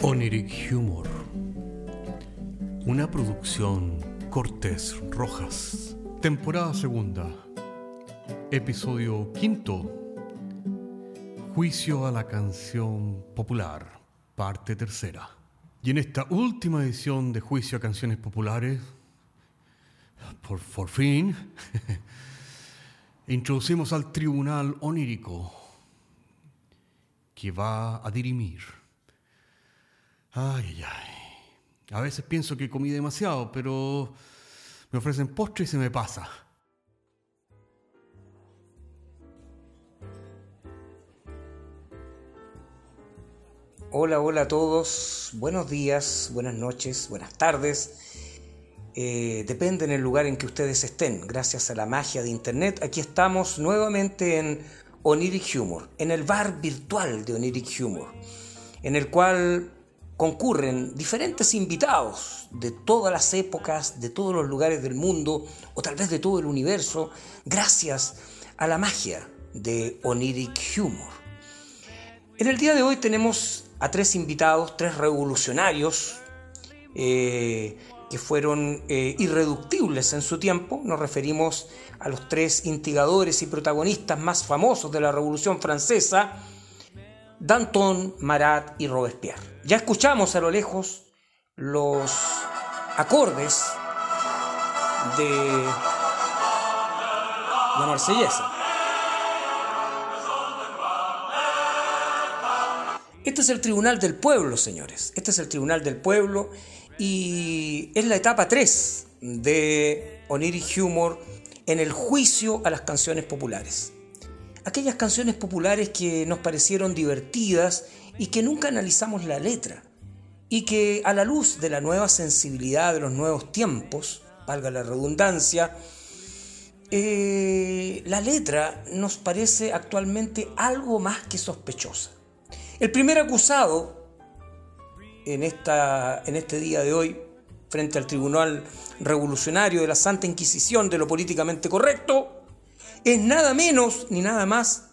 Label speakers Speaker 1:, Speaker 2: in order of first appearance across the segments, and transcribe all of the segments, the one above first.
Speaker 1: Oniric Humor. Una producción Cortés Rojas. Temporada segunda. Episodio quinto. Juicio a la canción popular. Parte tercera. Y en esta última edición de Juicio a canciones populares, por, por fin, introducimos al tribunal onírico que va a dirimir. Ay, ay, ay. A veces pienso que comí demasiado, pero me ofrecen postre y se me pasa.
Speaker 2: Hola, hola a todos. Buenos días, buenas noches, buenas tardes. Eh, depende en el lugar en que ustedes estén. Gracias a la magia de Internet, aquí estamos nuevamente en Oniric Humor, en el bar virtual de Oniric Humor, en el cual concurren diferentes invitados de todas las épocas, de todos los lugares del mundo, o tal vez de todo el universo, gracias a la magia de Oniric Humor. En el día de hoy tenemos a tres invitados, tres revolucionarios, eh, que fueron eh, irreductibles en su tiempo. Nos referimos a los tres instigadores y protagonistas más famosos de la Revolución Francesa, Danton, Marat y Robespierre. Ya escuchamos a lo lejos los acordes de la marsellesa. Este es el tribunal del pueblo, señores. Este es el tribunal del pueblo y es la etapa 3 de Oniric Humor en el juicio a las canciones populares. Aquellas canciones populares que nos parecieron divertidas y que nunca analizamos la letra y que a la luz de la nueva sensibilidad de los nuevos tiempos, valga la redundancia, eh, la letra nos parece actualmente algo más que sospechosa. El primer acusado en, esta, en este día de hoy frente al Tribunal Revolucionario de la Santa Inquisición de lo políticamente correcto, es nada menos ni nada más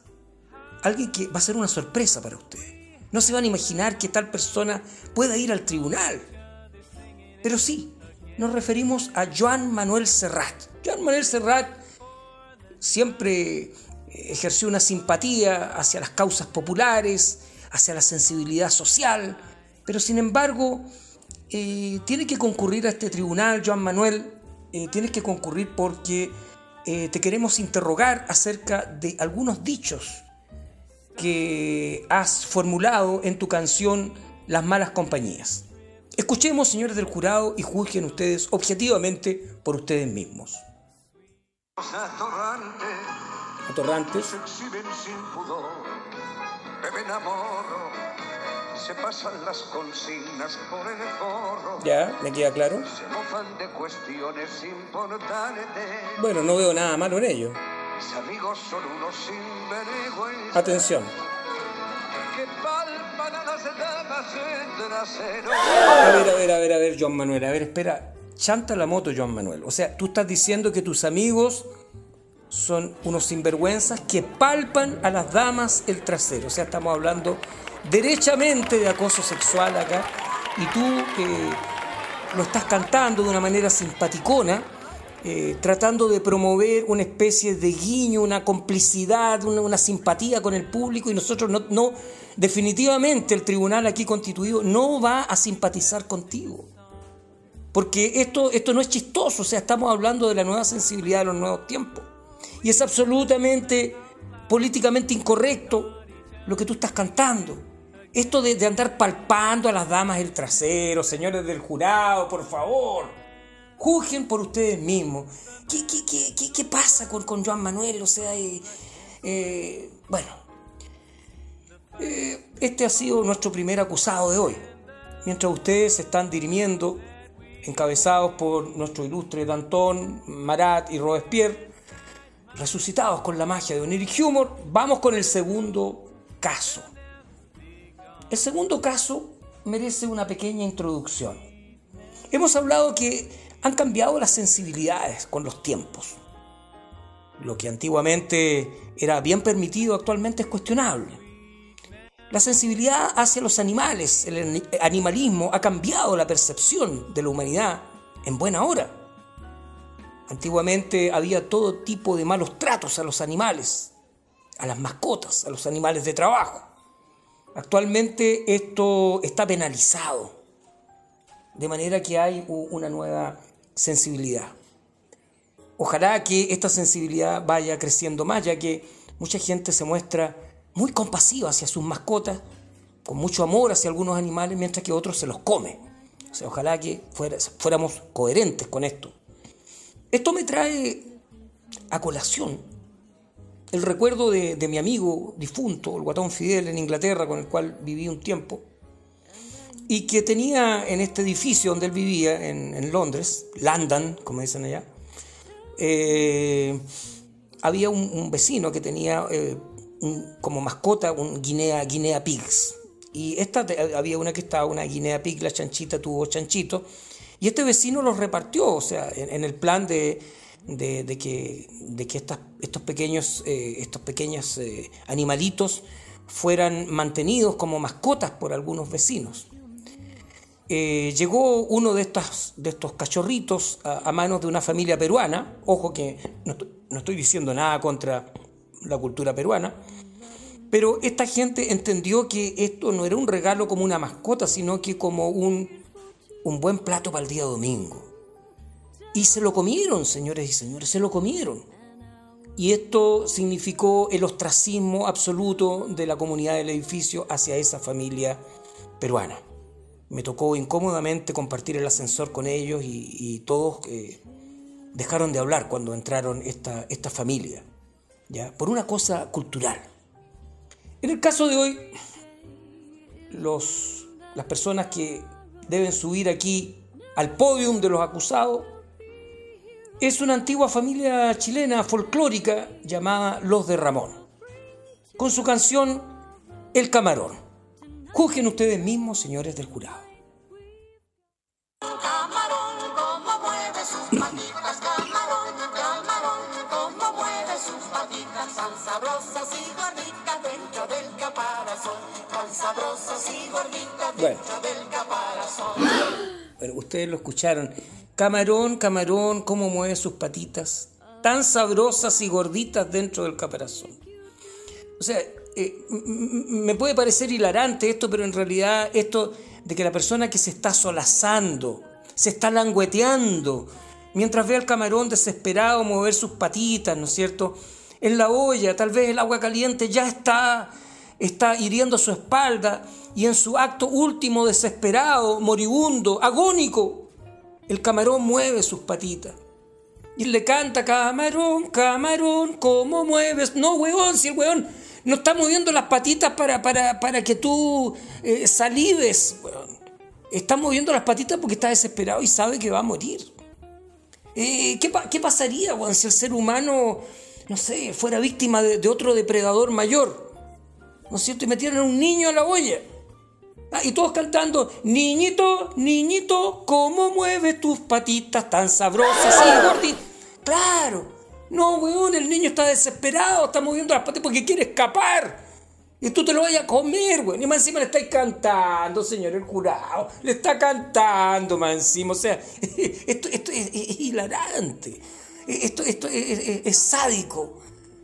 Speaker 2: alguien que va a ser una sorpresa para ustedes. No se van a imaginar que tal persona pueda ir al tribunal. Pero sí, nos referimos a Joan Manuel Serrat. Joan Manuel Serrat siempre ejerció una simpatía hacia las causas populares, hacia la sensibilidad social, pero sin embargo, eh, tiene que concurrir a este tribunal, Joan Manuel, eh, tienes que concurrir porque eh, te queremos interrogar acerca de algunos dichos que has formulado en tu canción Las malas compañías. Escuchemos, señores del jurado, y juzguen ustedes objetivamente por ustedes mismos. Atorrantes. Se pasan las consignas por el forro. Ya, me queda claro. Se mofan de cuestiones importantes. Bueno, no veo nada malo en ello. Mis amigos son unos sinvergüenzas. Atención. Que palpan a las damas trasero. A ver, a ver, a ver, a ver, John Manuel. A ver, espera. Chanta la moto, John Manuel. O sea, tú estás diciendo que tus amigos son unos sinvergüenzas que palpan a las damas el trasero. O sea, estamos hablando derechamente de acoso sexual acá y tú lo estás cantando de una manera simpaticona, eh, tratando de promover una especie de guiño, una complicidad, una, simpatía con el público y nosotros no, no, definitivamente el tribunal aquí constituido no va a simpatizar contigo. Porque esto, esto no es chistoso, o sea, estamos hablando de la nueva sensibilidad de los nuevos tiempos. Y es absolutamente políticamente incorrecto lo que tú estás cantando. Esto de, andar palpando a las damas el trasero, señores del jurado, por favor, juzguen por ustedes mismos. ¿Qué, qué, pasa con, con, Joan Manuel? O sea, eh, eh, bueno, eh, este ha sido nuestro primer acusado de hoy. Mientras ustedes se están dirimiendo, encabezados por nuestro ilustre Danton, Marat y Robespierre, resucitados con la magia de Oniric Humor, vamos con el segundo caso. El segundo caso merece una pequeña introducción. Hemos hablado que han cambiado las sensibilidades con los tiempos. Lo que antiguamente era bien permitido actualmente es cuestionable. La sensibilidad hacia los animales, el animalismo ha cambiado la percepción de la humanidad en buena hora. Antiguamente había todo tipo de malos tratos a los animales, a las mascotas, a los animales de trabajo. Actualmente esto está penalizado, de manera que hay una nueva sensibilidad. Ojalá que esta sensibilidad vaya creciendo más, ya que mucha gente se muestra muy compasiva hacia sus mascotas, con mucho amor hacia algunos animales, mientras que otros se los come. O sea, ojalá que fuéramos coherentes con esto. Esto me trae a colación el recuerdo de, mi amigo difunto, el guatón Fidel en Inglaterra, con el cual viví un tiempo, y que tenía en este edificio donde él vivía, en, Londres, London, como dicen allá, eh, había un, vecino que tenía eh, como mascota un guinea, guinea pigs. Y esta había una que estaba, una guinea pig, la chanchita tuvo chanchito, y este vecino los repartió, o sea, en, el plan de, que, de que estos pequeños, eh, estos pequeños eh, animalitos fueran mantenidos como mascotas por algunos vecinos. Eh, llegó uno de, estas, de estos cachorritos a, manos de una familia peruana, ojo que no, no estoy diciendo nada contra la cultura peruana, pero esta gente entendió que esto no era un regalo como una mascota, sino que como un un buen plato para el día domingo. Y se lo comieron, señores y señores, se lo comieron. Y esto significó el ostracismo absoluto de la comunidad del edificio hacia esa familia peruana. Me tocó incómodamente compartir el ascensor con ellos y, todos eh, dejaron de hablar cuando entraron esta, esta familia, ¿ya? por una cosa cultural. En el caso de hoy, los, las personas que deben subir aquí al podium de los acusados, es una antigua familia chilena folclórica llamada Los de Ramón, con su canción El Camarón. Juzguen ustedes mismos, señores del jurado. Bueno. Bueno, ustedes lo escucharon. Camarón, camarón, cómo mueve sus patitas, tan sabrosas y gorditas dentro del caparazón. O sea, eh, me puede parecer hilarante esto, pero en realidad esto de que la persona que se está solazando, se está langueteando, mientras ve al camarón desesperado mover sus patitas, ¿no es cierto? En la olla, tal vez el agua caliente ya está, está hiriendo su espalda y en su acto último desesperado, moribundo, agónico, el camarón mueve sus patitas. Y le canta, camarón, camarón, ¿cómo mueves? No, weón, si el weón no está moviendo las patitas para, para, que tú eh, salives, Está moviendo las patitas porque está desesperado y sabe que va a morir. Eh, ¿qué, pasaría, weón, si el ser humano, no sé, fuera víctima de otro depredador mayor? ¿No es cierto? Y metieran a un niño a la olla. Ah, y todos cantando, niñito, niñito, ¿cómo mueves tus patitas tan sabrosas y gorditas? Claro, no, weón, el niño está desesperado, está moviendo las patitas porque quiere escapar. Y tú te lo vayas a comer, weón. Y más encima le estáis cantando, señor el jurado. Le está cantando, más encima. O sea, esto, esto es, hilarante. Esto, esto es, sádico.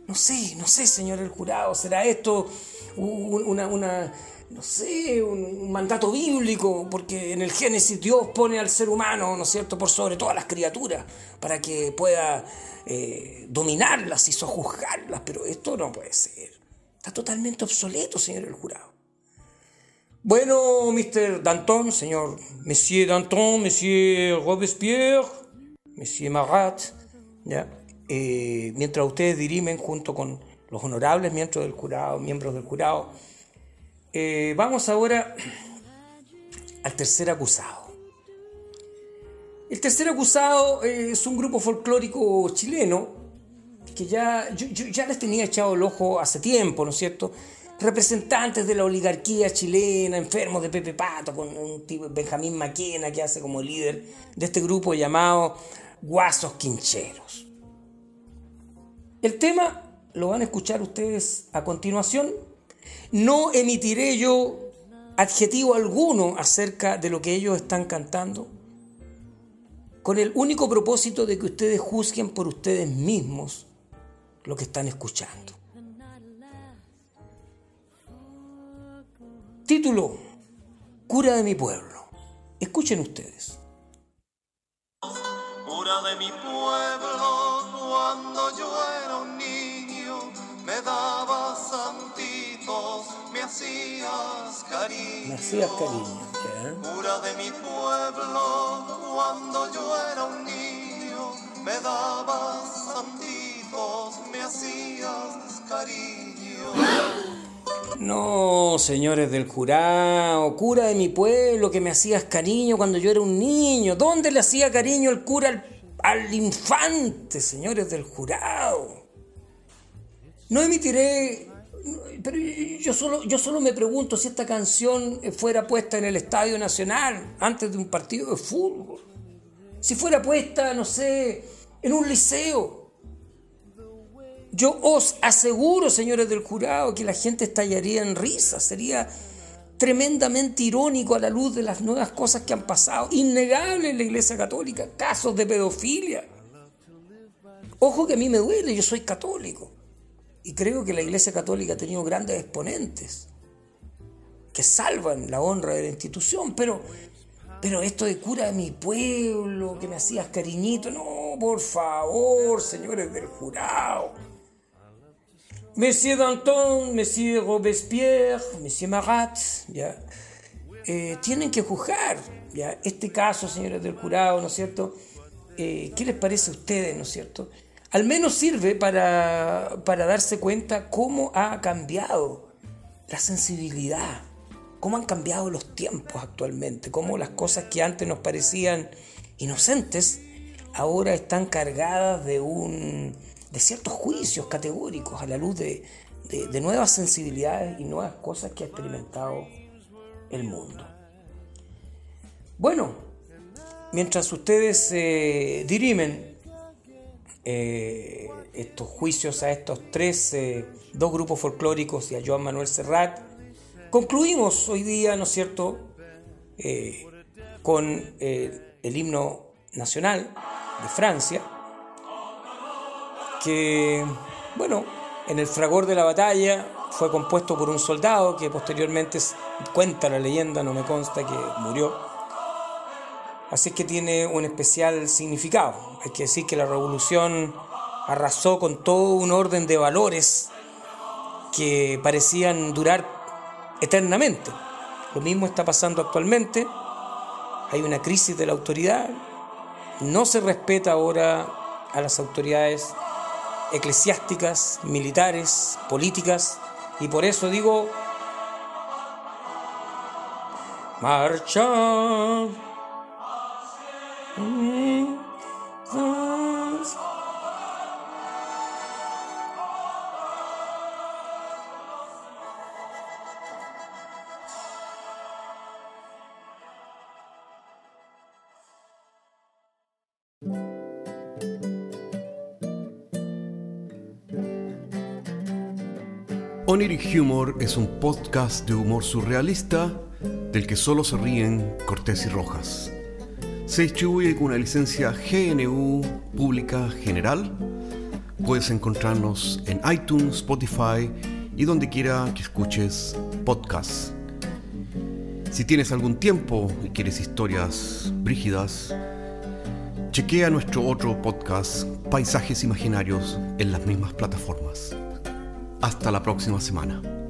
Speaker 2: No sé, no sé, señor el jurado. ¿Será esto una, una no sé, un, mandato bíblico, porque en el Génesis Dios pone al ser humano, ¿no es cierto?, por sobre todas las criaturas, para que pueda eh, dominarlas y sojuzgarlas, pero esto no puede ser. Está totalmente obsoleto, señor el jurado. Bueno, Mr. Danton, señor Monsieur Danton, Monsieur Robespierre, Monsieur Marat, ¿ya? Eh, mientras ustedes dirimen junto con los honorables miembros del jurado, miembros del jurado, eh, vamos ahora al tercer acusado. El tercer acusado eh, es un grupo folclórico chileno que ya, ya les tenía echado el ojo hace tiempo, ¿no es cierto? Representantes de la oligarquía chilena, enfermos de Pepe Pato, con un tipo Benjamín Maquena que hace como líder de este grupo llamado Guasos Quincheros. El tema lo van a escuchar ustedes a continuación No emitiré yo adjetivo alguno acerca de lo que ellos están cantando, con el único propósito de que ustedes juzguen por ustedes mismos lo que están escuchando. Título, Cura de mi pueblo. Escuchen ustedes.
Speaker 3: Cura de mi pueblo, cuando yo hacías cariño.
Speaker 2: Me hacías cariño,
Speaker 3: Cura de mi pueblo, cuando yo era un niño, me dabas santitos, me hacías cariño.
Speaker 2: No, señores del jurado, cura de mi pueblo, que me hacías cariño cuando yo era un niño. ¿Dónde le hacía cariño el cura al, infante, señores del jurado? No emitiré pero yo solo, yo solo me pregunto si esta canción fuera puesta en el Estadio Nacional antes de un partido de fútbol. Si fuera puesta, no sé, en un liceo. Yo os aseguro, señores del jurado, que la gente estallaría en risa. Sería tremendamente irónico a la luz de las nuevas cosas que han pasado. Innegable en la Iglesia Católica. Casos de pedofilia. Ojo que a mí me duele, yo soy católico. Y creo que la Iglesia Católica ha tenido grandes exponentes que salvan la honra de la institución, pero, pero esto de cura de mi pueblo, que me hacías cariñito, no, por favor, señores del jurado. Monsieur Danton, Monsieur Robespierre, Monsieur Marat, ya, eh, tienen que juzgar ya, este caso, señores del jurado, ¿no es cierto? Eh, ¿Qué les parece a ustedes, ¿no es cierto? Al menos sirve para, para darse cuenta cómo ha cambiado la sensibilidad, cómo han cambiado los tiempos actualmente, cómo las cosas que antes nos parecían inocentes ahora están cargadas de un de ciertos juicios categóricos a la luz de, nuevas sensibilidades y nuevas cosas que ha experimentado el mundo. Bueno, mientras ustedes eh, dirimen eh, estos juicios a estos tres, eh, dos grupos folclóricos y a Joan Manuel Serrat, concluimos hoy día, ¿no es cierto?, con el himno nacional de Francia, que, bueno, en el fragor de la batalla fue compuesto por un soldado que posteriormente cuenta la leyenda, no me consta que murió. Así que tiene un especial significado. Hay que decir que la revolución arrasó con todo un orden de valores que parecían durar eternamente. Lo mismo está pasando actualmente. Hay una crisis de la autoridad. No se respeta ahora a las autoridades eclesiásticas, militares, políticas, y por eso digo, marcha.
Speaker 1: Oniric Humor es un podcast de humor surrealista del que solo se ríen Cortés y Rojas. Se distribuye con una licencia GNU Pública General. Puedes encontrarnos en iTunes, Spotify y donde quiera que escuches podcasts. Si tienes algún tiempo y quieres historias brígidas, chequea nuestro otro podcast, Paisajes Imaginarios, en las mismas plataformas. Hasta la próxima semana.